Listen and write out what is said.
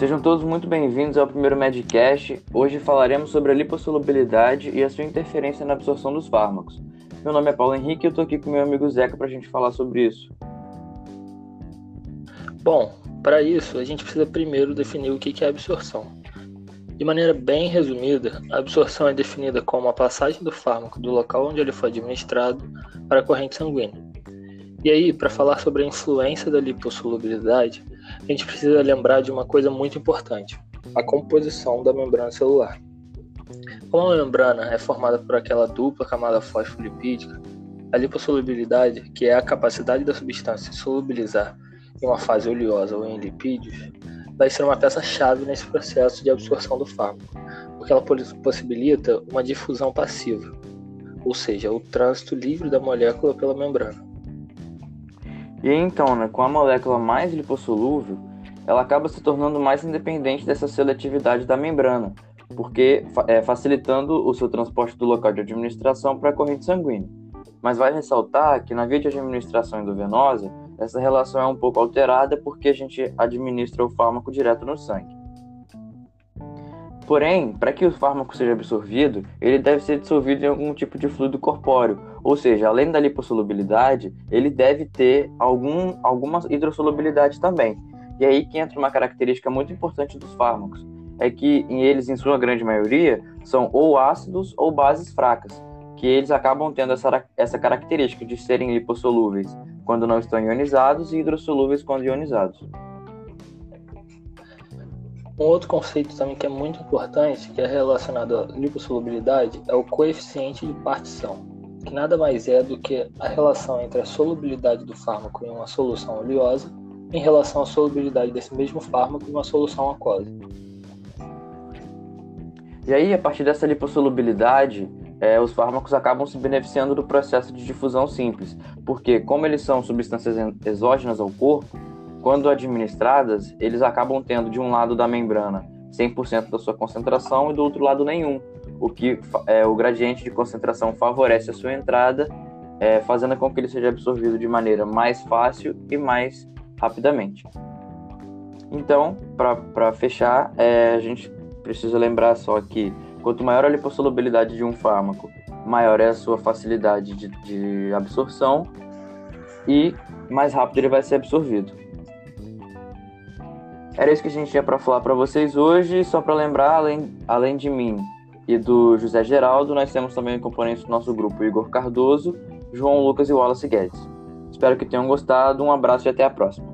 Sejam todos muito bem-vindos ao primeiro Medcast. Hoje falaremos sobre a lipossolubilidade e a sua interferência na absorção dos fármacos. Meu nome é Paulo Henrique e eu estou aqui com meu amigo Zeca para a gente falar sobre isso. Bom, para isso a gente precisa primeiro definir o que é absorção. De maneira bem resumida, a absorção é definida como a passagem do fármaco do local onde ele foi administrado para a corrente sanguínea. E aí, para falar sobre a influência da lipossolubilidade, a gente precisa lembrar de uma coisa muito importante: a composição da membrana celular. Como a membrana é formada por aquela dupla camada fosfolipídica, a lipossolubilidade, que é a capacidade da substância solubilizar em uma fase oleosa ou em lipídios, vai ser uma peça-chave nesse processo de absorção do fármaco, porque ela possibilita uma difusão passiva, ou seja, o trânsito livre da molécula pela membrana. E então, né, com a molécula mais lipossolúvel, ela acaba se tornando mais independente dessa seletividade da membrana, porque é, facilitando o seu transporte do local de administração para a corrente sanguínea. Mas vai ressaltar que na via de administração endovenosa, essa relação é um pouco alterada porque a gente administra o fármaco direto no sangue. Porém, para que o fármaco seja absorvido, ele deve ser dissolvido em algum tipo de fluido corpóreo, ou seja, além da lipossolubilidade, ele deve ter algum, alguma hidrossolubilidade também. E aí que entra uma característica muito importante dos fármacos, é que eles, em sua grande maioria, são ou ácidos ou bases fracas, que eles acabam tendo essa, essa característica de serem lipossolúveis quando não estão ionizados e hidrossolúveis quando ionizados. Um outro conceito também que é muito importante, que é relacionado à lipossolubilidade, é o coeficiente de partição, que nada mais é do que a relação entre a solubilidade do fármaco em uma solução oleosa em relação à solubilidade desse mesmo fármaco em uma solução aquosa. E aí, a partir dessa lipossolubilidade, é, os fármacos acabam se beneficiando do processo de difusão simples, porque, como eles são substâncias exógenas ao corpo, quando administradas, eles acabam tendo de um lado da membrana 100% da sua concentração e do outro lado nenhum, o que é, o gradiente de concentração favorece a sua entrada, é, fazendo com que ele seja absorvido de maneira mais fácil e mais rapidamente. Então, para fechar, é, a gente precisa lembrar só que quanto maior a lipossolubilidade de um fármaco, maior é a sua facilidade de, de absorção e mais rápido ele vai ser absorvido. Era isso que a gente tinha para falar para vocês hoje. Só para lembrar, além, além de mim e do José Geraldo, nós temos também componentes do nosso grupo Igor Cardoso, João Lucas e Wallace Guedes. Espero que tenham gostado. Um abraço e até a próxima.